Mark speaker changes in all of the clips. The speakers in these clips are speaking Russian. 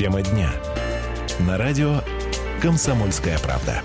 Speaker 1: Тема дня. На радио «Комсомольская правда».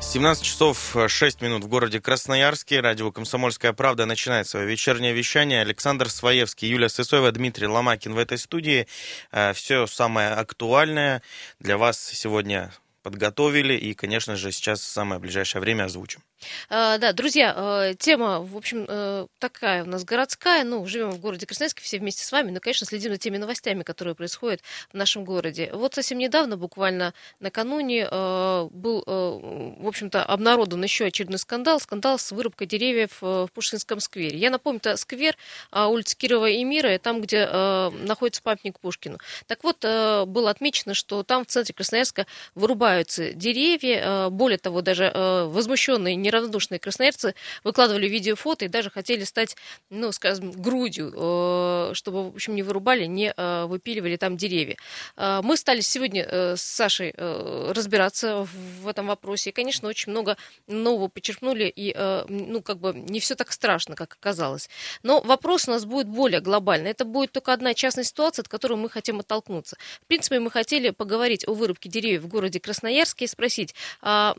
Speaker 2: 17 часов 6 минут в городе Красноярске. Радио «Комсомольская правда» начинает свое вечернее вещание. Александр Своевский, Юлия Сысоева, Дмитрий Ломакин в этой студии. Э, Все самое актуальное для вас сегодня подготовили и, конечно же, сейчас в самое ближайшее время озвучим.
Speaker 3: А, да, друзья, э, тема, в общем, э, такая у нас городская. Ну, живем в городе Красноярске все вместе с вами, но, конечно, следим за теми новостями, которые происходят в нашем городе. Вот совсем недавно, буквально накануне, э, был, в общем-то, обнародован еще очередной скандал. Скандал с вырубкой деревьев в Пушкинском сквере. Я напомню, это сквер а, улицы Кирова и Мира, там, где находится памятник Пушкину. Так вот, было отмечено, что там в центре Красноярска вырубаются деревья. Более того, даже возмущенные не неравнодушные красноярцы выкладывали видео, фото и даже хотели стать, ну, скажем, грудью, э, чтобы, в общем, не вырубали, не э, выпиливали там деревья. Э, мы стали сегодня с Сашей разбираться в этом вопросе. И, конечно, очень много нового почерпнули, и, ну, как бы не все так страшно, как оказалось. Но вопрос у нас будет более глобальный. Это будет только одна частная ситуация, от которой мы хотим оттолкнуться. В принципе, мы хотели поговорить о вырубке деревьев в городе Красноярске и спросить, а,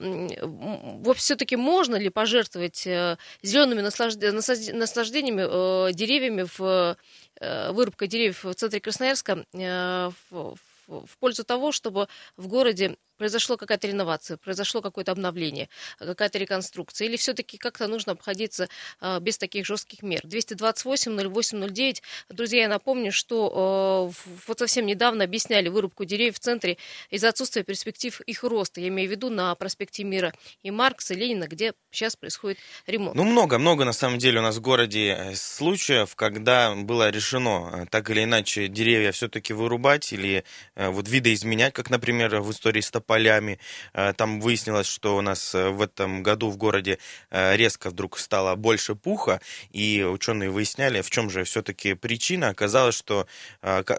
Speaker 3: все-таки можно можно ли пожертвовать э, зелеными наслаждениями, э, деревьями в э, вырубкой деревьев в центре Красноярска в, в пользу того, чтобы в городе произошло какая-то реновация, произошло какое-то обновление, какая-то реконструкция, или все-таки как-то нужно обходиться а, без таких жестких мер. 228-08-09. Друзья, я напомню, что а, вот совсем недавно объясняли вырубку деревьев в центре из-за отсутствия перспектив их роста. Я имею в виду на проспекте Мира и Маркса, и Ленина, где сейчас происходит ремонт.
Speaker 2: Ну, много-много, на самом деле, у нас в городе э, случаев, когда было решено э, так или иначе деревья все-таки вырубать или э, вот видоизменять, как, например, в истории с полями. Э, там выяснилось, что у нас э, в этом году в городе э, резко вдруг стало больше пуха, и ученые выясняли, в чем же все-таки причина. Оказалось, что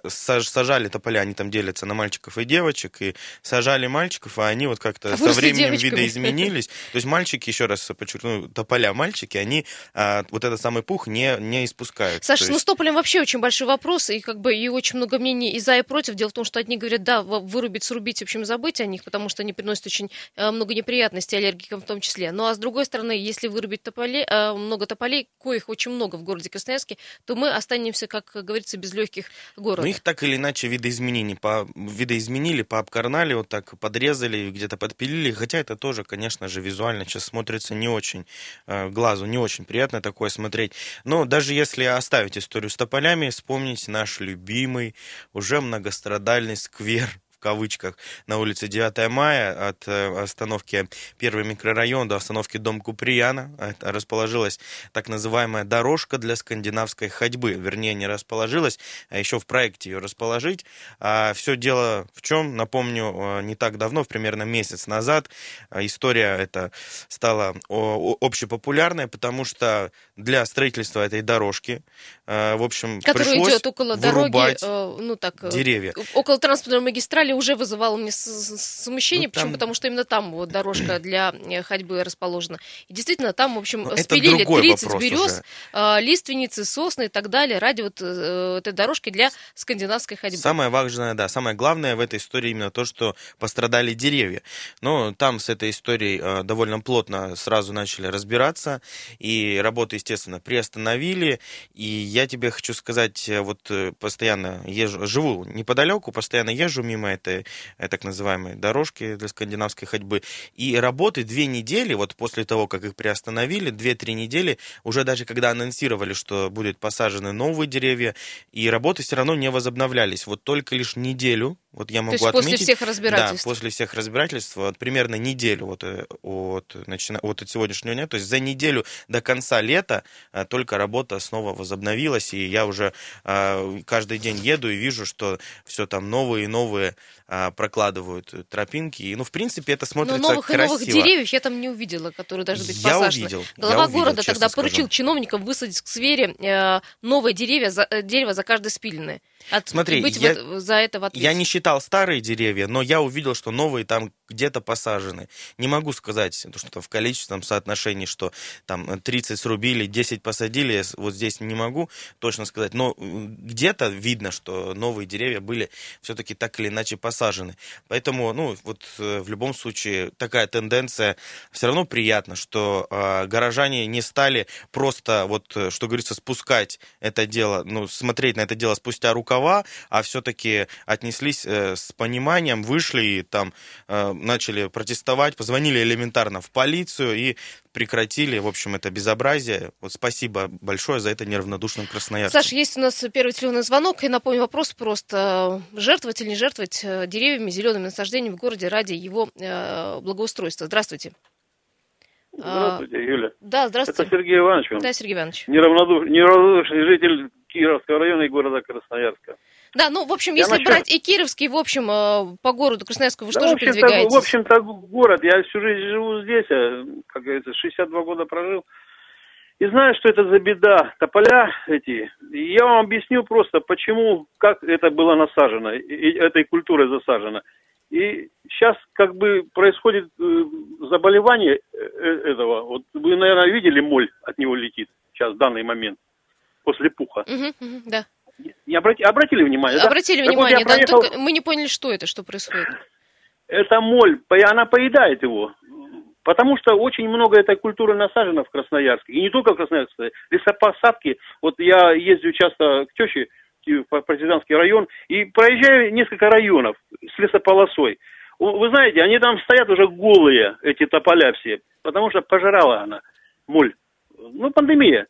Speaker 2: сажали тополя, они там делятся на мальчиков и девочек, и сажали мальчиков, а они вот как-то а со временем девочками. видоизменились. То есть мальчики, еще раз подчеркну, тополя мальчики, они вот этот самый пух не, не испускают.
Speaker 3: Саша,
Speaker 2: есть...
Speaker 3: ну с тополем вообще очень большой вопрос, и как бы и очень много мнений и за, и против. Дело в том, что одни говорят, да, вырубить, срубить, в общем, забыть о них, потому что они приносят очень э, много неприятностей аллергикам в том числе. Ну а с другой стороны, если вырубить тополей, э, много тополей, коих очень много в городе Красноярске, то мы останемся, как говорится, без легких города.
Speaker 2: Ну их так или иначе видоизменили, по, видоизменили, пообкарнали, вот так подрезали, где-то подпилили, хотя это тоже, конечно же, визуально сейчас смотрится не очень, э, глазу не очень приятно такое смотреть. Но даже если оставить историю с тополями, вспомнить наш любимый, уже многострадальный сквер кавычках, на улице 9 мая от э, остановки Первый микрорайон до остановки Дом Куприяна расположилась так называемая дорожка для скандинавской ходьбы. Вернее, не расположилась, а еще в проекте ее расположить. А все дело в чем? Напомню, э, не так давно, примерно месяц назад, э, история эта стала общепопулярной, потому что для строительства этой дорожки, в общем,
Speaker 3: Которая
Speaker 2: пришлось
Speaker 3: идет около дороги, ну так,
Speaker 2: деревья.
Speaker 3: около транспортной магистрали уже вызывало мне смущение, ну, там... почему? Потому что именно там вот дорожка для э, ходьбы расположена. И действительно, там, в общем, ну, спилили 30 берез, э, лиственницы, сосны и так далее ради вот э, этой дорожки для скандинавской ходьбы.
Speaker 2: Самое важное, да, самое главное в этой истории именно то, что пострадали деревья. Но там с этой историей довольно плотно сразу начали разбираться, и работы, естественно, приостановили. И я тебе хочу сказать, вот постоянно езжу, живу неподалеку, постоянно езжу мимо этой э, так называемой дорожки для скандинавской ходьбы. И работы две недели, вот после того, как их приостановили, две-три недели, уже даже когда анонсировали, что будут посажены новые деревья, и работы все равно не возобновлялись. Вот только лишь неделю вот я могу
Speaker 3: То есть
Speaker 2: отметить,
Speaker 3: после всех разбирательств?
Speaker 2: Да, после всех разбирательств, вот, примерно неделю вот, э, от, начина, вот от сегодняшнего дня, то есть за неделю до конца лета а, только работа снова возобновилась, и я уже а, каждый день еду и вижу, что все там новые и новые а, прокладывают тропинки, и, ну, в принципе, это смотрится
Speaker 3: Но новых
Speaker 2: красиво.
Speaker 3: и новых деревьев я там не увидела, которые должны быть
Speaker 2: я
Speaker 3: посажены.
Speaker 2: Увидел,
Speaker 3: Глава
Speaker 2: я увидел,
Speaker 3: города тогда
Speaker 2: скажу.
Speaker 3: поручил чиновникам высадить в сквере э, новые деревья, за, э, дерево за каждое спиленное.
Speaker 2: От, Смотри,
Speaker 3: быть
Speaker 2: я,
Speaker 3: вот за это в ответе.
Speaker 2: Я не считал старые деревья, но я увидел, что новые там где-то посажены. Не могу сказать, что в количественном соотношении, что там 30 срубили, 10 посадили, вот здесь не могу точно сказать, но где-то видно, что новые деревья были все-таки так или иначе посажены. Поэтому, ну, вот э, в любом случае такая тенденция, все равно приятно, что э, горожане не стали просто, вот, э, что говорится, спускать это дело, ну, смотреть на это дело спустя рукава, а все-таки отнеслись э, с пониманием, вышли и там э, начали протестовать, позвонили элементарно в полицию и прекратили, в общем, это безобразие. Вот спасибо большое за это неравнодушным красноярцам.
Speaker 3: Саша, есть у нас первый телефонный звонок, и напомню вопрос просто. Жертвовать или не жертвовать э, деревьями, зелеными насаждениями в городе ради его э, благоустройства? Здравствуйте.
Speaker 4: Здравствуйте, Юля.
Speaker 3: Да, здравствуйте.
Speaker 4: Это Сергей Иванович.
Speaker 3: Да, Сергей Иванович.
Speaker 4: Неравнодуш... Неравнодушный житель Кировского района и города Красноярска.
Speaker 3: Да, ну, в общем, если насчет... брать и Кировский, в общем, э, по городу Красноярскому, вы да, что же передвигаетесь?
Speaker 4: В общем-то, город, я всю жизнь живу здесь, а, как говорится, 62 года прожил. И знаю, что это за беда, тополя эти. И я вам объясню просто, почему, как это было насажено, и этой культурой засажено. И сейчас как бы происходит э, заболевание э, этого. Вот вы, наверное, видели, моль от него летит сейчас в данный момент, после пуха.
Speaker 3: Угу, угу, да.
Speaker 4: Не обрати, обратили внимание?
Speaker 3: Обратили
Speaker 4: да?
Speaker 3: внимание, да. Проехал... Только мы не поняли, что это, что происходит.
Speaker 4: Это моль, она поедает его. Потому что очень много этой культуры насажено в Красноярске. И не только в Красноярске. Лесопосадки. Вот я ездил часто к теще в партизанский район и проезжаю несколько районов с лесополосой. Вы знаете, они там стоят уже голые, эти тополя все, потому что пожирала она моль. Ну, пандемия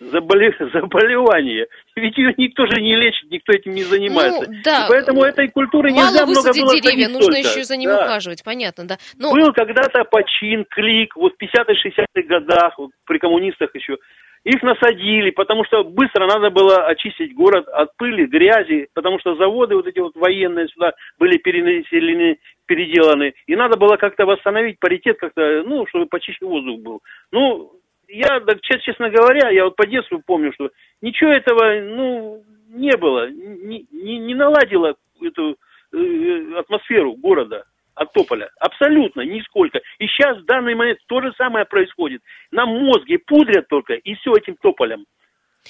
Speaker 4: заболе... заболевание. Ведь ее никто же не лечит, никто этим не занимается.
Speaker 3: Ну, да.
Speaker 4: И поэтому этой культуры
Speaker 3: Мало
Speaker 4: нельзя много было
Speaker 3: деревья, нужно
Speaker 4: только.
Speaker 3: еще за ним
Speaker 4: да.
Speaker 3: ухаживать, понятно, да.
Speaker 4: Но... Был когда-то почин, клик, вот в 50-60-х годах, вот при коммунистах еще. Их насадили, потому что быстро надо было очистить город от пыли, грязи, потому что заводы вот эти вот военные сюда были перенаселены, переделаны. И надо было как-то восстановить паритет, как-то, ну, чтобы почище воздух был. Ну, я, честно говоря, я вот по детству помню, что ничего этого, ну, не было, не, не, не наладило эту э, атмосферу города от тополя. Абсолютно, нисколько. И сейчас в данный момент то же самое происходит. Нам мозги пудрят только, и все этим тополем.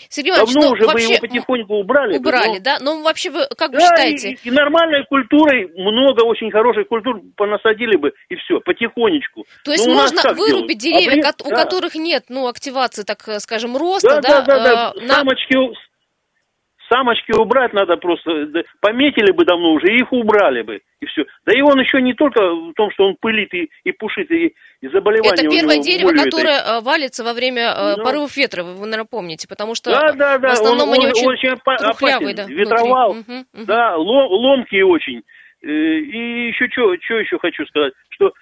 Speaker 3: Сергей Давно ну,
Speaker 4: уже
Speaker 3: вообще
Speaker 4: бы его потихоньку убрали.
Speaker 3: Убрали, но... да? Но вообще вы как
Speaker 4: да,
Speaker 3: вы считаете?
Speaker 4: И, и нормальной культурой, много очень хорошей культур понасадили бы, и все, потихонечку.
Speaker 3: То есть
Speaker 4: но
Speaker 3: ну, можно вырубить делать? деревья, Обрез... у да. которых нет, ну, активации, так скажем, роста, да?
Speaker 4: Да, да, да, да. На... Самочки, Самочки убрать надо просто, пометили бы давно уже, их убрали бы, и все. Да и он еще не только в том, что он пылит и, и пушит, и, и заболевания
Speaker 3: Это первое дерево, которое этой. валится во время э, ну, порывов ветра, вы, вы, наверное, помните, потому что
Speaker 4: да, да, да.
Speaker 3: в основном
Speaker 4: он,
Speaker 3: они
Speaker 4: он,
Speaker 3: очень,
Speaker 4: очень опасен,
Speaker 3: да,
Speaker 4: ветровал, угу, угу. да, ломкие очень. Э, и еще что, что еще хочу сказать, что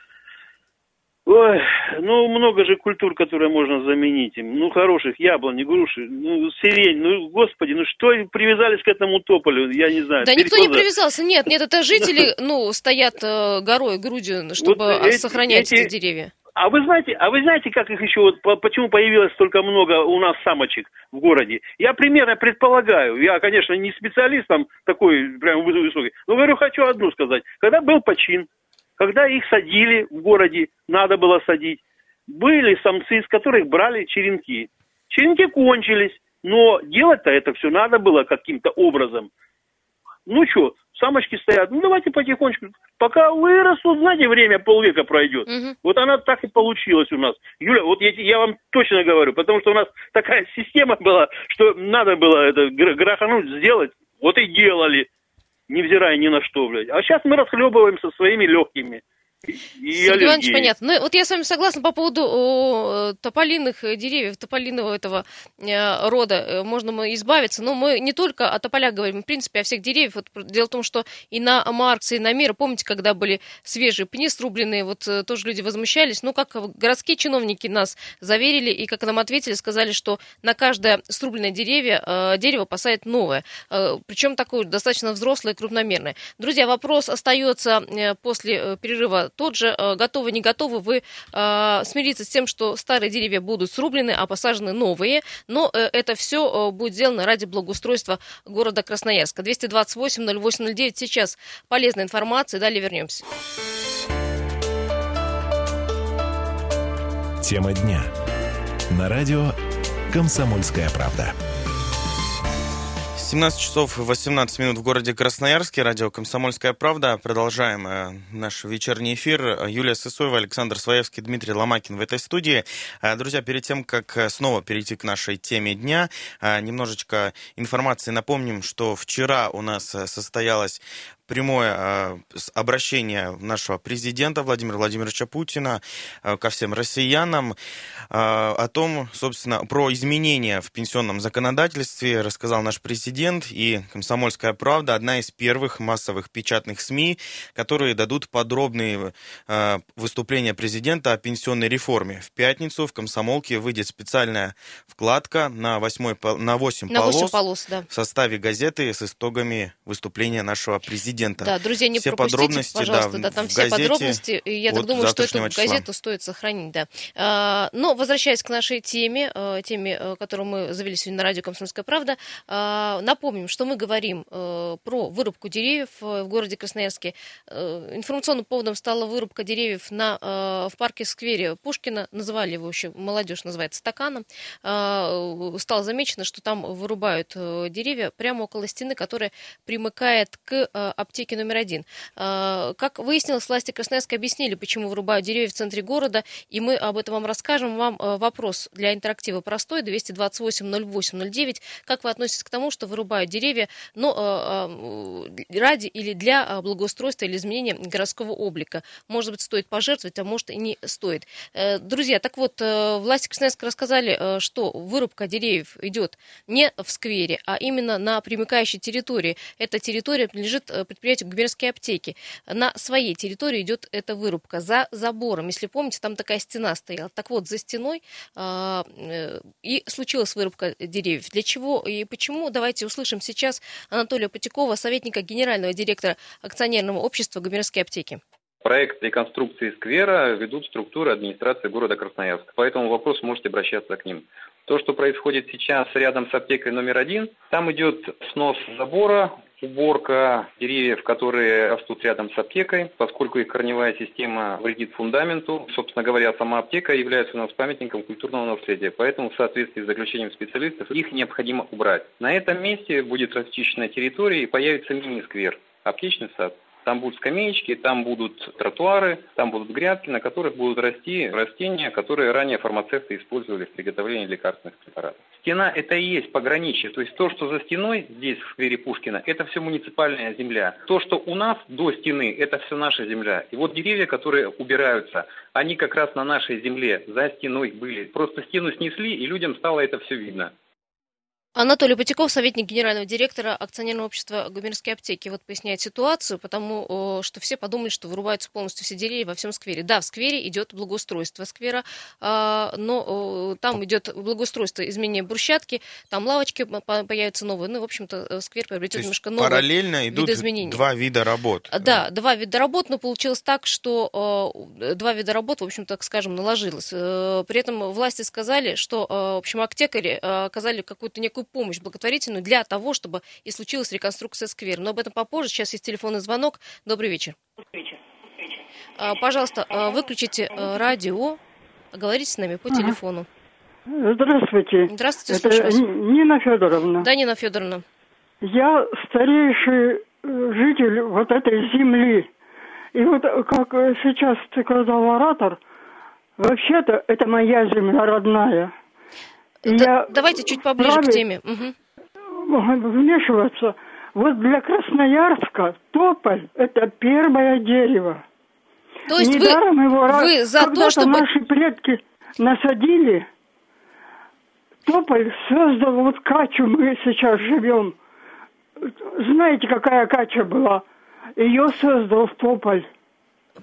Speaker 4: Ой, ну много же культур, которые можно заменить им. Ну, хороших яблони, груши, ну, сирень, ну, господи, ну что привязались к этому тополю, я не знаю.
Speaker 3: Да никто не привязался, нет, нет, это жители, ну, стоят э, горой, грудью, чтобы вот эти, сохранять эти, эти деревья.
Speaker 4: А вы знаете, а вы знаете, как их еще вот почему появилось столько много у нас самочек в городе? Я примерно предполагаю. Я, конечно, не специалист там такой прям высокий, но говорю, хочу одну сказать. Когда был почин, когда их садили в городе, надо было садить, были самцы, с которых брали черенки. Черенки кончились, но делать-то это все надо было каким-то образом. Ну что, самочки стоят, ну давайте потихонечку. Пока вырастут, знаете, время полвека пройдет. Угу. Вот она так и получилась у нас. Юля, вот я, я вам точно говорю, потому что у нас такая система была, что надо было это грохануть, сделать. Вот и делали невзирая ни на что, блядь. А сейчас мы расхлебываемся своими легкими
Speaker 3: и Сергей Иванович, понятно. Ну, вот я с вами согласна по поводу тополиных деревьев, тополиного этого э, рода. Э, можно мы избавиться, но мы не только о тополях говорим, в принципе, о всех деревьях. Вот дело в том, что и на Маркса, и на Мира, помните, когда были свежие пни срубленные, вот э, тоже люди возмущались. Ну, как городские чиновники нас заверили, и как нам ответили, сказали, что на каждое срубленное деревья, э, дерево посадят новое. Э, причем такое достаточно взрослое, крупномерное. Друзья, вопрос остается э, после э, перерыва тот же э, готовы, не готовы вы э, смириться с тем, что старые деревья будут срублены, а посажены новые, но э, это все будет сделано ради благоустройства города Красноярска. 228-0809 сейчас полезная информация, далее вернемся.
Speaker 1: Тема дня. На радио «Комсомольская правда».
Speaker 2: 17 часов 18 минут в городе Красноярске. Радио «Комсомольская правда». Продолжаем э, наш вечерний эфир. Юлия Сысоева, Александр Своевский, Дмитрий Ломакин в этой студии. Э, друзья, перед тем, как э, снова перейти к нашей теме дня, немножечко информации напомним, что вчера у нас состоялась прямое а, обращение нашего президента Владимира Владимировича Путина а, ко всем россиянам а, о том, собственно, про изменения в пенсионном законодательстве рассказал наш президент и «Комсомольская правда» одна из первых массовых печатных СМИ, которые дадут подробные выступления президента о пенсионной реформе. В пятницу в «Комсомолке» выйдет специальная вкладка на, 8, на 8 на полос, 8 полос да. в составе газеты с итогами выступления нашего президента президента.
Speaker 3: Да, друзья, не
Speaker 2: все подробности,
Speaker 3: пожалуйста,
Speaker 2: да,
Speaker 3: да там все подробности. Я так думаю, что эту числа. газету стоит сохранить, да. А, но возвращаясь к нашей теме, э, теме, э, которую мы завели сегодня на радио «Комсомольская правда», а, напомним, что мы говорим э, про вырубку деревьев в городе Красноярске. Информационным поводом стала вырубка деревьев на, в парке-сквере Пушкина. Называли его еще, молодежь называет стаканом. А, стало замечено, что там вырубают деревья прямо около стены, которая примыкает к аптеки номер один. А, как выяснилось, власти Красноярска объяснили, почему вырубают деревья в центре города, и мы об этом вам расскажем. Вам а, вопрос для интерактива простой, 228-08-09. Как вы относитесь к тому, что вырубают деревья, но а, ради или для благоустройства или изменения городского облика? Может быть, стоит пожертвовать, а может и не стоит. Э, друзья, так вот, э, власти Красноярска рассказали, э, что вырубка деревьев идет не в сквере, а именно на примыкающей территории. Эта территория принадлежит предприятию губернские аптеки. На своей территории идет эта вырубка за забором. Если помните, там такая стена стояла. Так вот, за стеной а, э, и случилась вырубка деревьев. Для чего и почему? Давайте услышим сейчас Анатолия Потякова, советника генерального директора акционерного общества губернские аптеки.
Speaker 5: Проект реконструкции сквера ведут структуры администрации города Красноярск. По этому вопросу можете обращаться к ним. То, что происходит сейчас рядом с аптекой номер один, там идет снос забора, уборка деревьев, которые растут рядом с аптекой, поскольку их корневая система вредит фундаменту. Собственно говоря, сама аптека является у нас памятником культурного наследия, поэтому в соответствии с заключением специалистов их необходимо убрать. На этом месте будет расчищена территория и появится мини-сквер, аптечный сад. Там будут скамеечки, там будут тротуары, там будут грядки, на которых будут расти растения, которые ранее фармацевты использовали в приготовлении лекарственных препаратов. Стена – это и есть пограничье. То есть то, что за стеной здесь, в сквере Пушкина, это все муниципальная земля. То, что у нас до стены, это все наша земля. И вот деревья, которые убираются, они как раз на нашей земле, за стеной были. Просто стену снесли, и людям стало это все видно.
Speaker 3: Анатолий Потяков, советник генерального директора акционерного общества «Губернские аптеки», вот поясняет ситуацию, потому что все подумали, что вырубаются полностью все деревья во всем сквере. Да, в сквере идет благоустройство сквера, а, но там идет благоустройство, изменение брусчатки, там лавочки появятся новые, ну, в общем-то, э, сквер приобретет немножко новые
Speaker 2: параллельно идут видоизменения. два вида работ.
Speaker 3: Да, два вида работ, но получилось так, что два вида работ, в общем, так скажем, наложилось. Э, при этом власти сказали, что, в общем, аптекари оказали какую-то некую некую помощь благотворительную для того, чтобы и случилась реконструкция сквера. Но об этом попозже. Сейчас есть телефонный звонок. Добрый вечер. А, пожалуйста, а, выключите а, радио, говорите с нами по ага. телефону.
Speaker 6: Здравствуйте.
Speaker 3: Здравствуйте,
Speaker 6: Это вас. Нина Федоровна.
Speaker 3: Да, Нина Федоровна.
Speaker 6: Я старейший э, житель вот этой земли. И вот как сейчас сказал оратор, вообще-то это моя земля родная.
Speaker 3: Я давайте чуть поближе к теме. Угу.
Speaker 6: Вмешиваться. Вот для Красноярска тополь – это первое дерево.
Speaker 3: То есть Недаром вы, его вы за то, чтобы...
Speaker 6: наши предки насадили, тополь создал вот качу, мы сейчас живем. Знаете, какая кача была? Ее создал тополь.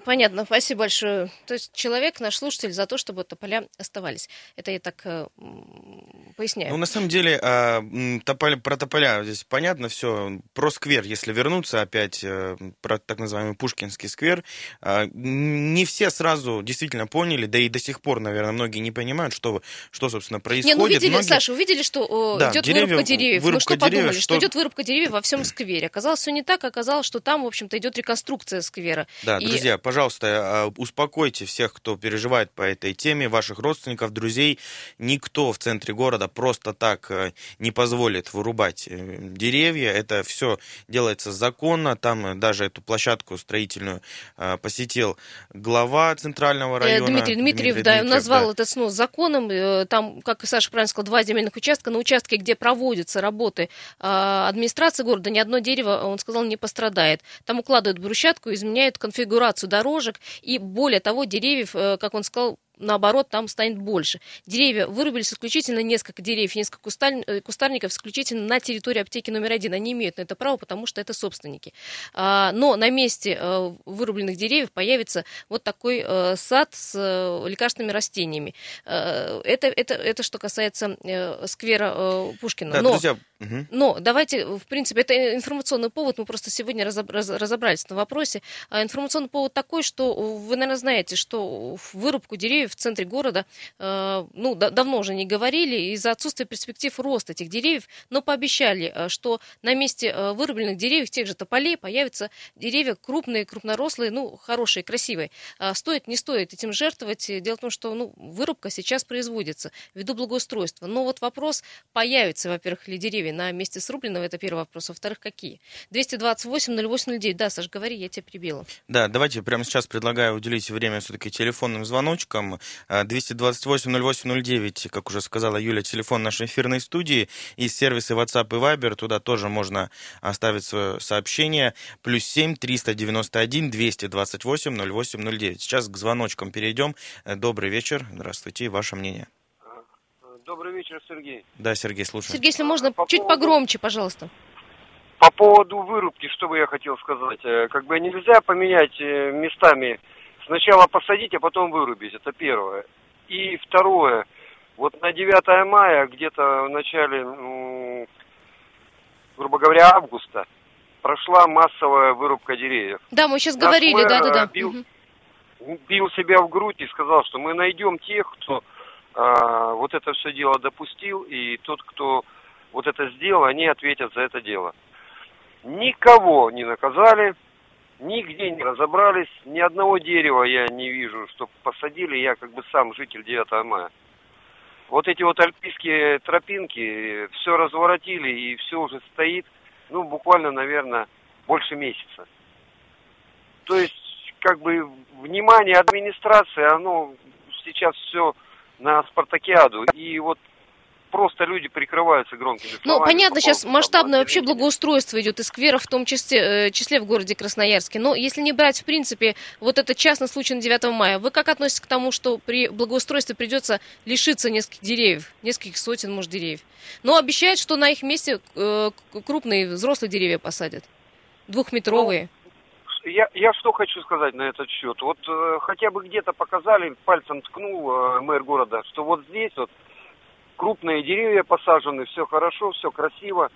Speaker 3: Понятно, спасибо большое. То есть человек, наш слушатель, за то, чтобы тополя оставались. Это я так э, поясняю.
Speaker 2: Ну, на самом деле, э, тополя, про тополя здесь понятно все. Про сквер, если вернуться опять, э, про так называемый Пушкинский сквер, э, не все сразу действительно поняли, да и до сих пор, наверное, многие не понимают, что, что собственно, происходит. Не, ну
Speaker 3: увидели,
Speaker 2: многие...
Speaker 3: Саша, увидели, что да, идет деревья, вырубка деревьев. Вырубка ну, что деревьев, подумали, что... что идет вырубка деревьев во всем сквере. Оказалось, все не так, оказалось, что там, в общем-то, идет реконструкция сквера.
Speaker 2: Да, и... друзья, пожалуйста, э, успокойте всех, кто переживает по этой теме, ваших родственников, друзей. Никто в центре города просто так э, не позволит вырубать деревья. Это все делается законно. Там даже эту площадку строительную посетил глава центрального района.
Speaker 3: Дмитрий Дмитриев, Дмитрий да, Дмитриев, назвал да. этот снос законом. Там, как Саша правильно сказал, два земельных участка. На участке, где проводятся работы администрации города, ни одно дерево, он сказал, не пострадает. Там укладывают брусчатку, изменяют конфигурацию дорожек, и более того, деревьев, э, как он сказал, наоборот, там станет больше. Деревья вырубились исключительно несколько деревьев, несколько э, кустарников исключительно на территории аптеки номер один. Они имеют на это право, потому что это собственники. А, но на месте э, вырубленных деревьев появится вот такой э, сад с лекарственными растениями. Это, это, это что касается сквера Пушкина.
Speaker 2: Да,
Speaker 3: но,
Speaker 2: друзья,
Speaker 3: но давайте, в принципе, это информационный повод, мы просто сегодня разобрались на вопросе. А информационный повод такой, что вы, наверное, знаете, что вырубку деревьев в центре города, э, ну, да, давно уже не говорили, из-за отсутствия перспектив роста этих деревьев, но пообещали, э, что на месте э, вырубленных деревьев, тех же тополей, появятся деревья крупные, крупнорослые, ну, хорошие, красивые. А стоит, не стоит этим жертвовать. Дело в том, что ну, вырубка сейчас производится ввиду благоустройства. Но вот вопрос, появится, во-первых, ли деревья на месте срубленного, это первый вопрос. Во-вторых, какие? 228-08-09. Да, Саш, говори, я тебя прибила.
Speaker 2: Да, давайте прямо сейчас предлагаю уделить время все-таки телефонным звоночкам. 228-08-09, как уже сказала Юля, телефон нашей эфирной студии. И сервисы WhatsApp и Viber, туда тоже можно оставить свое сообщение. Плюс 7 391 228 0809. Сейчас к звоночкам перейдем. Добрый вечер, здравствуйте, ваше мнение.
Speaker 7: Добрый вечер, Сергей.
Speaker 2: Да, Сергей, слушаю.
Speaker 3: Сергей, если можно, По чуть поводу... погромче, пожалуйста.
Speaker 7: По поводу вырубки, что бы я хотел сказать. Э, как бы нельзя поменять э, местами Сначала посадить, а потом вырубить. Это первое. И второе. Вот на 9 мая, где-то в начале, грубо говоря, августа, прошла массовая вырубка деревьев.
Speaker 3: Да, мы сейчас Наш говорили, да-да-да.
Speaker 7: Бил, угу. бил себя в грудь и сказал, что мы найдем тех, кто а, вот это все дело допустил, и тот, кто вот это сделал, они ответят за это дело. Никого не наказали, Нигде не разобрались, ни одного дерева я не вижу, что посадили, я как бы сам житель 9 мая. Вот эти вот альпийские тропинки все разворотили и все уже стоит, ну, буквально, наверное, больше месяца. То есть, как бы, внимание администрации, оно сейчас все на спартакиаду. И вот просто люди прикрываются громкими
Speaker 3: словами. Ну, понятно, сейчас масштабное вообще благоустройство идет и скверов, в том числе, э, числе в городе Красноярске. Но если не брать, в принципе, вот этот частный случай на 9 мая, вы как относитесь к тому, что при благоустройстве придется лишиться нескольких деревьев, нескольких сотен, может, деревьев? Но обещают, что на их месте э, крупные взрослые деревья посадят, двухметровые.
Speaker 7: Ну, я, я что хочу сказать на этот счет. Вот э, хотя бы где-то показали, пальцем ткнул э, мэр города, что вот здесь вот крупные деревья посажены, все хорошо, все красиво.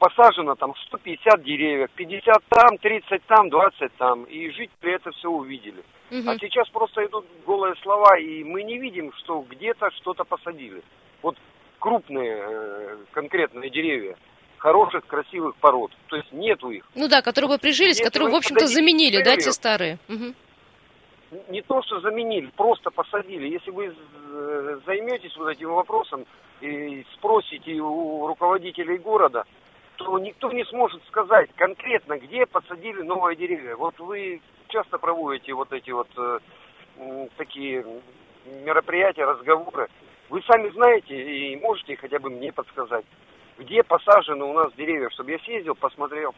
Speaker 7: Посажено там 150 деревьев, 50 там, 30 там, 20 там. И жители это все увидели. Угу. А сейчас просто идут голые слова, и мы не видим, что где-то что-то посадили. Вот крупные э, конкретные деревья хороших, красивых пород. То есть нету их.
Speaker 3: Ну да, которые бы прижились, Если которые, в общем-то, заменили, да, те старые. Угу
Speaker 7: не то, что заменили, просто посадили. Если вы э, займетесь вот этим вопросом и спросите у руководителей города, то никто не сможет сказать конкретно, где посадили новые деревья. Вот вы часто проводите вот эти вот э, такие мероприятия, разговоры. Вы сами знаете и можете хотя бы мне подсказать, где посажены у нас деревья, чтобы я съездил, посмотрел.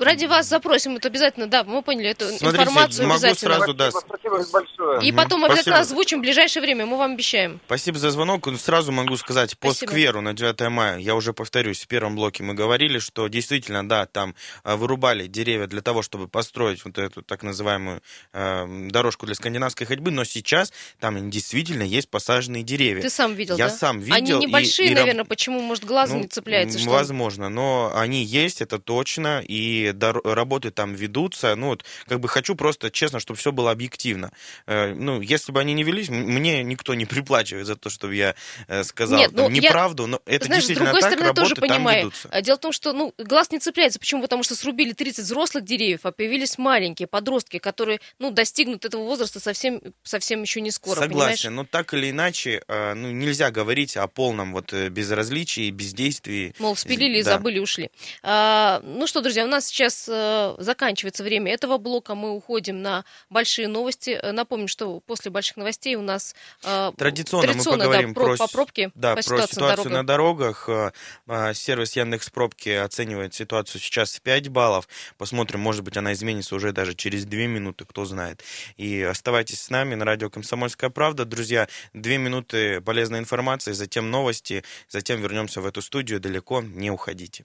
Speaker 3: Ради вас запросим это обязательно, да, мы поняли эту Смотрите, информацию
Speaker 2: могу
Speaker 3: обязательно.
Speaker 2: сразу, да.
Speaker 7: Спасибо большое.
Speaker 3: И потом мы обязательно озвучим в ближайшее время, мы вам обещаем.
Speaker 2: Спасибо за звонок. Сразу могу сказать, по Спасибо. скверу на 9 мая, я уже повторюсь, в первом блоке мы говорили, что действительно, да, там а, вырубали деревья для того, чтобы построить вот эту так называемую э, дорожку для скандинавской ходьбы, но сейчас там действительно есть посаженные деревья.
Speaker 3: Ты сам видел,
Speaker 2: Я
Speaker 3: да?
Speaker 2: сам видел.
Speaker 3: Они небольшие, и, и, наверное, почему, может, глазу ну, не цепляется?
Speaker 2: Возможно, но они есть, это точно, и и дор- работы там ведутся. Ну, вот, как бы хочу просто, честно, чтобы все было объективно. Э, ну, если бы они не велись, мне никто не приплачивает за то, чтобы я э, сказал
Speaker 3: Нет,
Speaker 2: там,
Speaker 3: ну, я-
Speaker 2: неправду, но это
Speaker 3: Знаешь, с
Speaker 2: действительно
Speaker 3: другой
Speaker 2: так,
Speaker 3: стороны, тоже
Speaker 2: работы там
Speaker 3: понимаю.
Speaker 2: ведутся.
Speaker 3: А Дело в том, что ну, глаз не цепляется. Почему? Потому что срубили 30 взрослых деревьев, а появились маленькие подростки, которые ну, достигнут этого возраста совсем, совсем еще не скоро.
Speaker 2: Согласен, но так или иначе, э, ну, нельзя говорить о полном вот безразличии, бездействии.
Speaker 3: Мол, спилили,
Speaker 2: Да.
Speaker 3: забыли, ушли. А, ну что, друзья, у нас сейчас э, заканчивается время этого блока. Мы уходим на большие новости. Э, Напомню, что после больших новостей у нас э,
Speaker 2: Традиционно, мы
Speaker 3: да,
Speaker 2: поговорим
Speaker 3: про,
Speaker 2: про,
Speaker 3: по пробке,
Speaker 2: да,
Speaker 3: по
Speaker 2: про ситуацию
Speaker 3: на
Speaker 2: на дорогах. Э, э, Сервис Яндекс Пробки оценивает ситуацию сейчас в 5 баллов. Посмотрим, может быть, она изменится уже даже через 2 минуты, кто знает. И оставайтесь с нами на радио «Комсомольская правда». Друзья, 2 минуты полезной информации, затем новости, затем вернемся в эту студию. Далеко не уходите.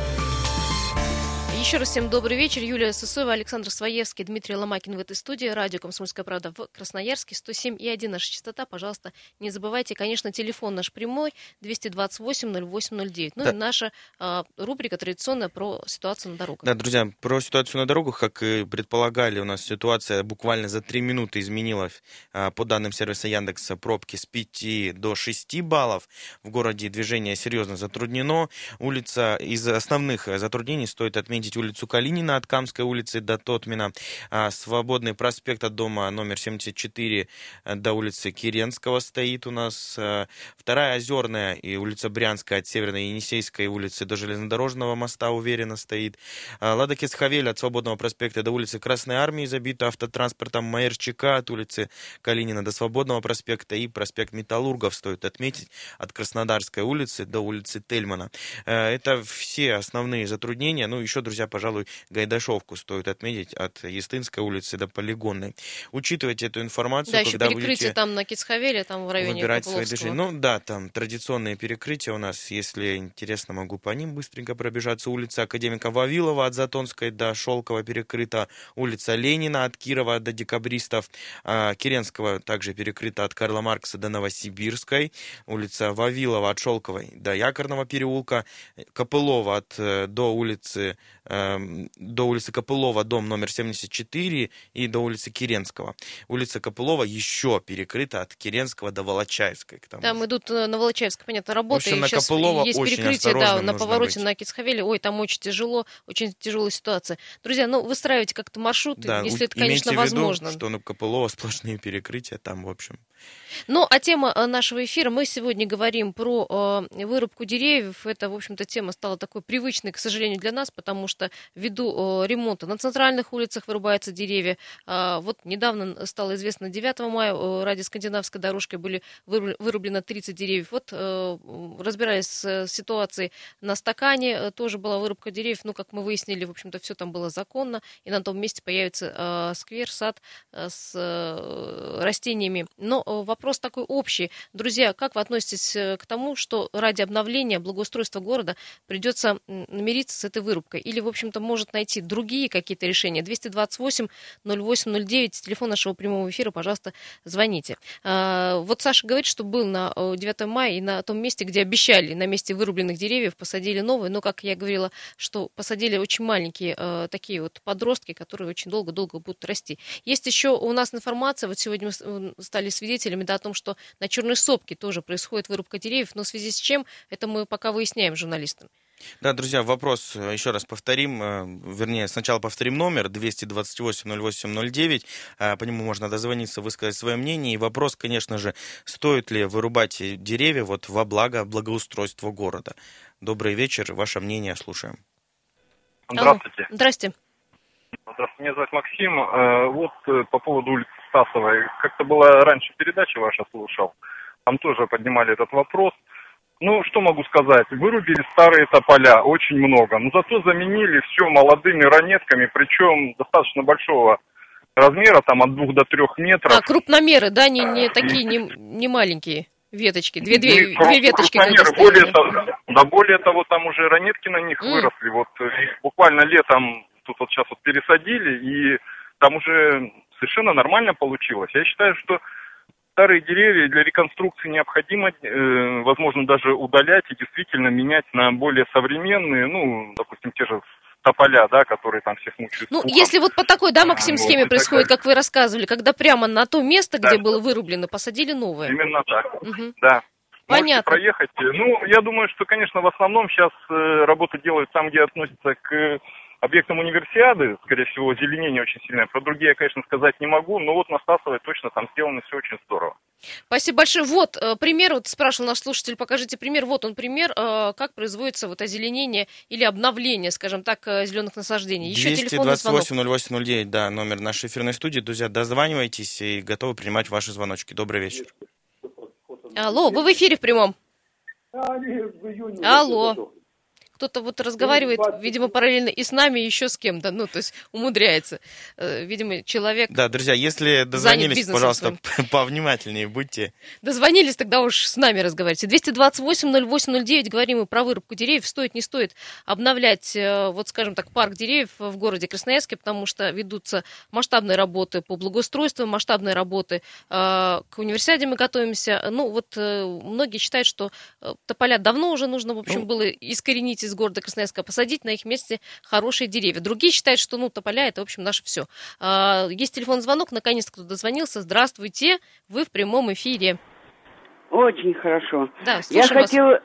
Speaker 3: Еще раз всем добрый вечер. Юлия Сысоева, Александр Своевский, Дмитрий Ломакин в этой студии. Радио «Комсомольская правда» в Красноярске. 107 и 1 наша частота. Пожалуйста, не забывайте. Конечно, телефон наш прямой 228-0809. Ну
Speaker 2: Да.
Speaker 3: и наша а, рубрика традиционная про ситуацию на дорогах.
Speaker 2: Да, друзья, про ситуацию на дорогах, как и предполагали, у нас ситуация буквально за 3 минуты изменилась. А, По данным сервиса Яндекса, пробки с 5 до 6 баллов. В городе движение серьезно затруднено. Улица из основных затруднений стоит отметить улицу Калинина от Камской улицы до Тотмина. А, Свободный проспект от дома номер 74 э, до улицы Киренского стоит у нас. э, Вторая Озерная и улица Брянская от Северной Енисейской улицы до железнодорожного моста уверенно стоит. А, Лада Кисхавель от Свободного проспекта до улицы Красной Армии забита автотранспортом Майерчика от улицы Калинина до Свободного проспекта и проспект Металлургов стоит отметить от Краснодарской улицы до улицы Тельмана. Это все основные затруднения. Ну, еще, друзья, пожалуй, Гайдашовку стоит отметить от Естинской улицы до Полигонной. Учитывайте эту информацию,
Speaker 3: Да, еще
Speaker 2: когда
Speaker 3: перекрытие
Speaker 2: будете
Speaker 3: там на Кицхавеле, там в районе
Speaker 2: выбирать свои движения. Ну да, там традиционные перекрытия у нас. Если интересно, могу по ним быстренько пробежаться. Улица Академика Вавилова от Затонской до Шелкова перекрыта. Улица Ленина от Кирова до Декабристов. А, Керенского также перекрыта от Карла Маркса до Новосибирской. Улица Вавилова от Шелковой до Якорного переулка. Копылова от, э, до улицы эм, до улицы Копылова, дом номер 74 и до улицы Киренского. Улица Копылова еще перекрыта от Киренского до Волочаевской.
Speaker 3: Там
Speaker 2: же.
Speaker 3: идут э, на Волочаевск, понятно, работы.
Speaker 2: общем,
Speaker 3: и
Speaker 2: на Копылова
Speaker 3: есть
Speaker 2: очень
Speaker 3: перекрытие, да, на повороте
Speaker 2: быть.
Speaker 3: на Кицхавеле. Ой, там очень тяжело, очень тяжелая ситуация. Друзья, ну, выстраивайте как-то маршруты,
Speaker 2: Да,
Speaker 3: если это, конечно,
Speaker 2: имейте в виду,
Speaker 3: возможно.
Speaker 2: что на Копылова сплошные перекрытия там, в общем.
Speaker 3: Ну, а тема э, нашего эфира, мы сегодня говорим про э, вырубку деревьев. Это, в общем-то, тема стала такой привычной, к сожалению, для нас, потому что ввиду э, ремонта на центральных улицах вырубаются деревья. А, вот недавно стало известно, 9 мая э, ради скандинавской дорожкой были выру- вырублено 30 деревьев. Вот э, разбираясь с ситуацией на стакане, тоже была вырубка деревьев. Ну, как мы выяснили, в общем-то, все там было законно, и на том месте появится э, сквер, сад с растениями. Но вопрос такой общий. Друзья, как вы относитесь к тому, что ради обновления благоустройства города придется мириться с этой вырубкой? Или, в общем-то, может найти другие какие-то решения? 228-08-09, телефон нашего прямого эфира, пожалуйста, звоните. А, Вот Саша говорит, что был на э, 9 мая и на том месте, где обещали, на месте вырубленных деревьев посадили новые, но, как я говорила, что посадили очень маленькие э, такие вот подростки, которые очень долго-долго будут расти. Есть еще у нас информация, вот сегодня мы стали свидетелями да, о том, что на Черной Сопке тоже происходит вырубка деревьев, но в связи с чем, это мы пока выясняем с журналистами.
Speaker 2: Да, друзья, вопрос э, еще раз повторим, э, вернее, сначала повторим номер 228-08-09, э, по нему можно дозвониться, высказать свое мнение, и вопрос, конечно же, стоит ли вырубать э, деревья вот во благо благоустройства города. Добрый вечер, ваше мнение слушаем.
Speaker 8: Здравствуйте.
Speaker 3: Алло. Здрасте.
Speaker 8: Здравствуйте, меня зовут Максим. Вот по поводу улицы Стасовой. Как-то была раньше передача ваша слушал. Там тоже поднимали этот вопрос. Ну, что могу сказать? Вырубили старые тополя, очень много. Но зато заменили все молодыми ранетками, причем достаточно большого размера, там от двух до трех метров.
Speaker 3: А, крупномеры, да, не, не такие, не, не маленькие веточки, две, две, две веточки.
Speaker 8: крупномеры. более
Speaker 3: да.
Speaker 8: того, да более того, там уже ранетки на них
Speaker 3: М.
Speaker 8: выросли. Вот э, их буквально летом тут вот сейчас вот пересадили, и там уже совершенно нормально получилось. Я считаю, что старые деревья для реконструкции необходимо, э, возможно, даже удалять и действительно менять на более современные, ну, допустим, те же тополя, да, которые там всех мучают.
Speaker 3: Ну,
Speaker 8: пухом.
Speaker 3: если вот по такой, да, Максим,
Speaker 8: Вот,
Speaker 3: схеме происходит, как вы рассказывали, когда прямо на то место,
Speaker 8: Да.
Speaker 3: где было вырублено, посадили новое.
Speaker 8: Именно так.
Speaker 3: Мгм.
Speaker 8: Да. Можете
Speaker 3: Понятно.
Speaker 8: проехать. Ну, я думаю, что, конечно, в основном сейчас э, работы делают там, где относятся к объектам универсиады. Скорее всего, озеленение очень сильное. Про другие я, конечно, сказать не могу, но вот на Стасовой точно там сделано все очень здорово.
Speaker 3: Спасибо большое. Вот э, пример, вот спрашивал наш слушатель, покажите пример. Вот он пример, э, как производится вот озеленение или обновление, скажем так, э, зеленых насаждений. Еще телефонный звонок.
Speaker 2: 228 0809, да, номер нашей эфирной студии. Друзья, дозванивайтесь и готовы принимать ваши звоночки. Добрый вечер.
Speaker 3: Алло, вы в эфире в прямом. Алло. Кто-то вот разговаривает, видимо, параллельно и с нами, и еще с кем-то. Ну, то есть умудряется. Э, Видимо, человек...
Speaker 2: Да, друзья, если дозвонились, пожалуйста, повнимательнее будьте.
Speaker 3: Дозвонились, тогда уж с нами разговаривайте. 228-08-09, говорим мы про вырубку деревьев. Стоит, не стоит обновлять, э, вот скажем так, парк деревьев в городе Красноярске, потому что ведутся масштабные работы по благоустройству, масштабные работы э, к универсиаде мы готовимся. Ну, вот многие считают, что тополя давно уже нужно, в общем,
Speaker 2: Ну.
Speaker 3: было искоренить из города Красноярска, посадить на их месте хорошие деревья. Другие считают, что, ну, тополя это, в общем, наше все. Есть телефонный звонок, наконец кто дозвонился. Здравствуйте, вы в прямом эфире.
Speaker 9: Очень хорошо.
Speaker 3: Да,
Speaker 9: Я
Speaker 3: вас.
Speaker 9: хотела,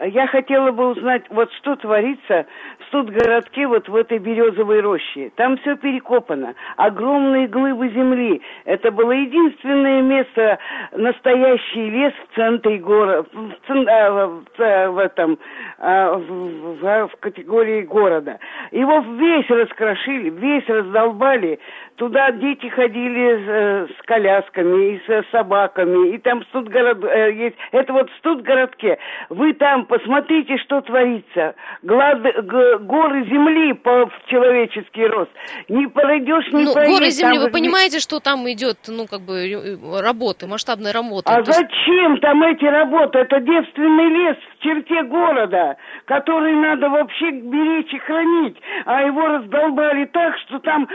Speaker 9: я хотела бы узнать, вот что творится в студгородке, вот в этой березовой роще. Там все перекопано. Огромные глыбы земли. Это было единственное место, настоящий лес в центре города, в, цен- а, в- в- в этом, а, в, в- в категории города. Его весь раскрошили, весь раздолбали. Туда дети ходили э, с колясками и с собаками. И там студгород э, есть. Это вот в студгородке. Вы там посмотрите, что творится. Глад- г- горы земли по в человеческий рост. Не пройдешь, не
Speaker 3: Ну,
Speaker 9: проедешь.
Speaker 3: горы земли,
Speaker 9: Там
Speaker 3: вы понимаете, что там идет, ну, как бы, э, работы, масштабные работы?
Speaker 9: А
Speaker 3: То есть-
Speaker 9: зачем там эти работы? Это девственный лес в черте города, который надо вообще беречь и хранить. А его раздолбали так, что там...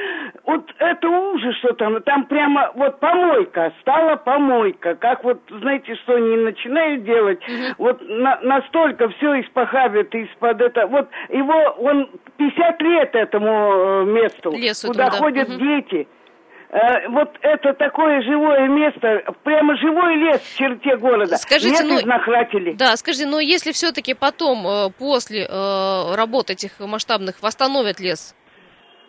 Speaker 9: Вот это ужас, что там. Там прямо вот помойка. Стала помойка. Как вот, знаете, что они начинают делать? Вот на- настолько все испохабят из-под это... Вот его, он 50 лет этому э, месту.
Speaker 3: Лесу
Speaker 9: куда
Speaker 3: да.
Speaker 9: ходят
Speaker 3: Мгм.
Speaker 9: дети. Э, Вот это такое живое место, прямо живой лес в черте города.
Speaker 3: Скажите,
Speaker 9: Нет,
Speaker 3: ну. Да, скажите, но если все-таки потом, э, после э, работ этих масштабных, восстановят лес,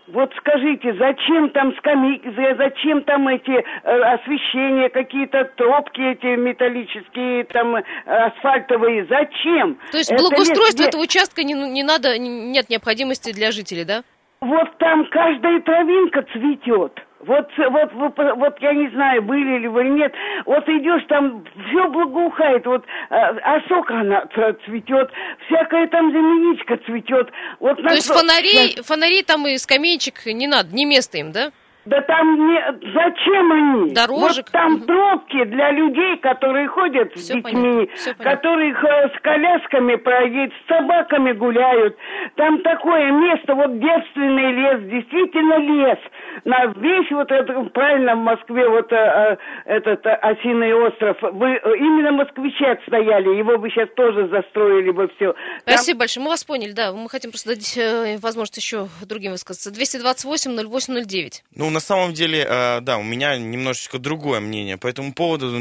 Speaker 9: Вот скажите, зачем там скамейки, за- зачем там эти э, освещения, какие-то тропки эти металлические, там асфальтовые, зачем?
Speaker 3: то есть
Speaker 9: Это
Speaker 3: благоустройство
Speaker 9: где-
Speaker 3: этого участка не, не надо, не- нет необходимости для жителей, да?
Speaker 9: Вот там каждая травинка цветет. Вот, вот, вот, вот я не знаю, были ли вы или нет. Вот идешь там, все благоухает. Вот э, осока она ц- цветет, всякая там земляничка цветет. Вот
Speaker 3: То есть фонарей, фонарей там и скамеечек не надо, не место им, да?
Speaker 9: Да там не... Зачем они?
Speaker 3: Дорожек.
Speaker 9: Вот там тропки для людей, которые ходят с
Speaker 3: Всё
Speaker 9: детьми, которые х- с колясками проедут, с собаками гуляют. Там такое место, вот девственный лес, действительно лес. На весь вот это, правильно, в Москве вот э, э, этот э, осиный остров, вы, э, именно москвичи отстояли, его бы сейчас тоже застроили бы все.
Speaker 3: Спасибо большое, мы вас поняли, да, мы хотим просто дать э, возможность еще другим высказаться. 228-08-09.
Speaker 2: Ну, на самом деле, э, да, у меня немножечко другое мнение по этому поводу.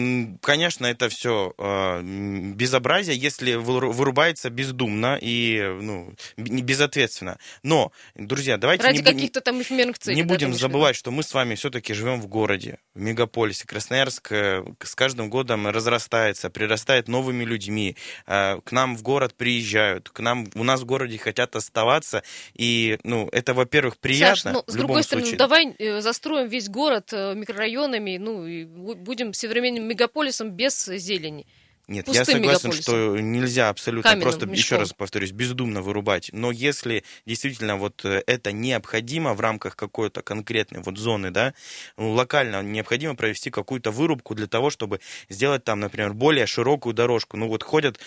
Speaker 2: Конечно, это все безобразие, если выру- вырубается бездумно и ну, безответственно. Но, друзья, давайте
Speaker 3: Ради
Speaker 2: не,
Speaker 3: каких-то там эфемерных целей.
Speaker 2: не
Speaker 3: да,
Speaker 2: будем забывать, что мы с вами все-таки живем в городе, в мегаполисе. Красноярск э, с каждым годом разрастается, прирастает новыми людьми. Э, К нам в город приезжают, к нам у нас в городе хотят оставаться. И, ну, это, во-первых, приятно.
Speaker 3: Саш, ну, с другой стороны,
Speaker 2: случае.
Speaker 3: давай э, застроим весь город э, микрорайонами, ну, и бу- будем современным мегаполисом без зелени.
Speaker 2: Нет, я согласен,
Speaker 3: мегаполисом.
Speaker 2: что нельзя абсолютно
Speaker 3: Каменным
Speaker 2: просто, еще
Speaker 3: мешком.
Speaker 2: раз повторюсь, бездумно вырубать. Но если действительно вот э, это необходимо в рамках какой-то конкретной вот зоны, да, ну, локально необходимо провести какую-то вырубку для того, чтобы сделать там, например, более широкую дорожку. Ну вот ходят,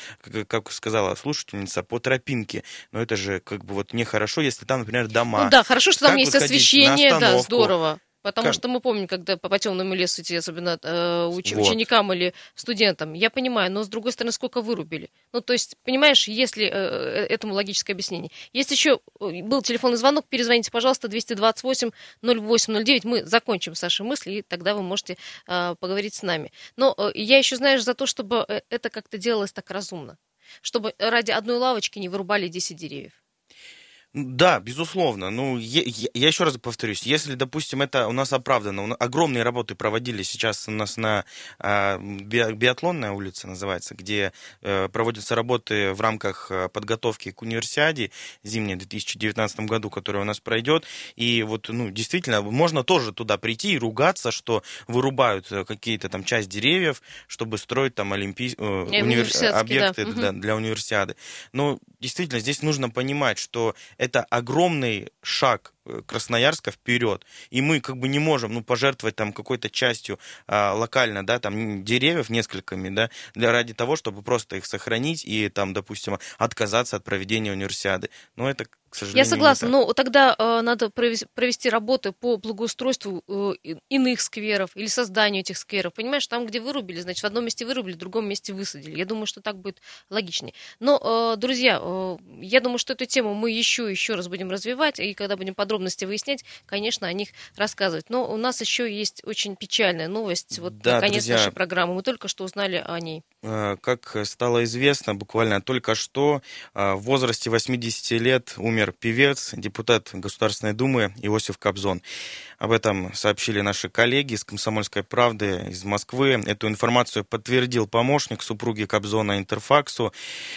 Speaker 2: как, сказала слушательница, по тропинке. Но это же как бы вот нехорошо, если там, например, дома.
Speaker 3: Ну да, хорошо, что там
Speaker 2: Как
Speaker 3: есть освещение, да, здорово. Потому
Speaker 2: Как?
Speaker 3: что мы помним, когда по, по темному лесу идти, особенно э, уч-
Speaker 2: Вот.
Speaker 3: ученикам или студентам. Я понимаю, но с другой стороны, сколько вырубили? Ну, то есть, понимаешь, если э, э, этому логическое объяснение. Есть еще э, был телефонный звонок, перезвоните, пожалуйста, 228 0809. Мы закончим Саша мысли, и тогда вы можете э, поговорить с нами. Но э, я еще, знаешь, за то, чтобы э, это как-то делалось так разумно. Чтобы ради одной лавочки не вырубали 10 деревьев.
Speaker 2: Да, безусловно. Ну, я, я- еще раз повторюсь, если, допустим, это у нас оправдано, у нас огромные работы проводили сейчас у нас на а, би- биатлонная улица называется, где э, проводятся работы в рамках э, подготовки к универсиаде зимней в 2019 году, которая у нас пройдет. И вот, ну, действительно, можно тоже туда прийти и ругаться, что вырубают э, какие-то там часть деревьев, чтобы строить там олимпий... э, универ-
Speaker 3: университетские, да.
Speaker 2: объекты
Speaker 3: Мгм.
Speaker 2: да, для универсиады. Но действительно, здесь нужно понимать, что это огромный шаг Красноярска вперед, и мы как бы не можем, ну, пожертвовать там какой-то частью а, локально, да, там деревьев несколькими, да, для ради того, чтобы просто их сохранить и там, допустим, отказаться от проведения универсиады. Но это, к сожалению,
Speaker 3: Я согласна, но тогда э, надо провес- провести работы по благоустройству э, иных скверов или созданию этих скверов. Понимаешь, там, где вырубили, значит, в одном месте вырубили, в другом месте высадили. Я думаю, что так будет логичнее. Но, э, друзья, э, я думаю, что эту тему мы еще еще раз будем развивать, и когда будем подробности выяснять, конечно, о них рассказывать. Но у нас еще есть очень печальная новость. Вот
Speaker 2: Да,
Speaker 3: конец
Speaker 2: друзья.
Speaker 3: нашей программы. Мы только что узнали о ней.
Speaker 2: Э, Как стало известно, буквально только что э, в возрасте 80 лет умер певец, депутат Государственной Думы Иосиф Кобзон. Об этом сообщили наши коллеги из «Комсомольской правды» из Москвы. Эту информацию подтвердил помощник супруги Кобзона Интерфаксу.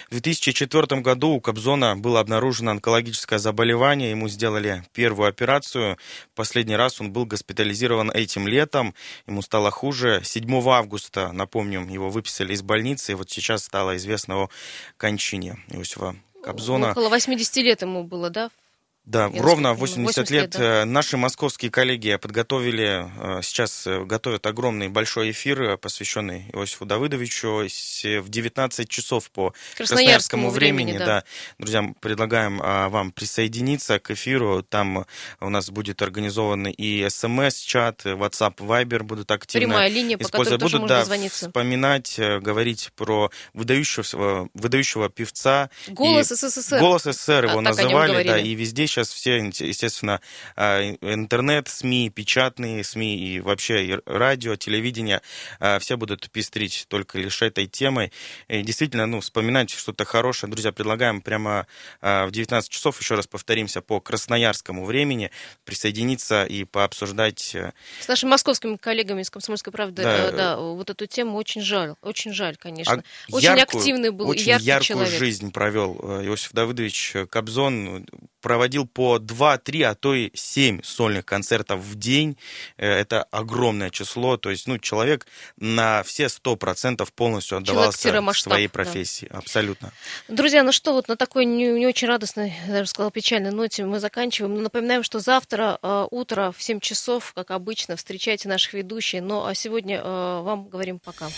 Speaker 2: В 2004 году у Кобзона было обнаружено онкологическое заболевание. Ему сделали первую операцию. Последний раз он был госпитализирован этим летом. Ему стало хуже. 7 августа, напомню, его выписали из больницы. И вот сейчас стало известно о кончине Иосифа Кобзона.
Speaker 3: Около 80 лет ему было, да?
Speaker 2: Да,
Speaker 3: Я
Speaker 2: ровно
Speaker 3: насколько понимаю,
Speaker 2: 80
Speaker 3: 80
Speaker 2: лет.
Speaker 3: лет, да.
Speaker 2: Э, Наши московские коллеги подготовили, э, сейчас э, готовят огромный большой эфир, посвященный Иосифу Давыдовичу в 19 часов по красноярскому времени. да. Друзья, предлагаем а, вам присоединиться к эфиру. Там у нас будет организован и смс-чат, WhatsApp, Viber будут активно
Speaker 3: Прямая линия, по которой
Speaker 2: использовать.
Speaker 3: тоже
Speaker 2: Будут,
Speaker 3: можно
Speaker 2: да,
Speaker 3: дозвониться.
Speaker 2: вспоминать, говорить про выдающегося, выдающего певца.
Speaker 3: Голос
Speaker 2: И
Speaker 3: СССР.
Speaker 2: Голос СССР его
Speaker 3: А, так о нем
Speaker 2: называли, да, и везде сейчас все, естественно, а, интернет, СМИ, печатные СМИ и вообще и радио, телевидение, а, все будут пестрить только лишь этой темой. И действительно, ну, вспоминать что-то хорошее. Друзья, предлагаем прямо а, в 19 часов, еще раз повторимся, по красноярскому времени присоединиться и пообсуждать э,
Speaker 3: С нашими московскими коллегами из «Комсомольской правды»,
Speaker 2: Да.
Speaker 3: э, да, вот эту тему очень жаль, очень жаль, конечно.
Speaker 2: А
Speaker 3: очень
Speaker 2: яркую-
Speaker 3: активный был,
Speaker 2: очень
Speaker 3: яркий
Speaker 2: яркую
Speaker 3: человек.
Speaker 2: жизнь провел э, Иосиф Давыдович Кобзон. Проводил по 2-3, а то и 7 сольных концертов в день. Э, Это огромное число. То есть, ну, человек на все 100% полностью отдавался своей
Speaker 3: да.
Speaker 2: профессии. Абсолютно.
Speaker 3: Друзья, ну что, вот на такой не, не очень радостной, я даже сказала, печальной ноте мы заканчиваем. Но напоминаем, что завтра э, утро в 7 часов, как обычно, встречайте наших ведущих. Ну а сегодня э, вам говорим пока.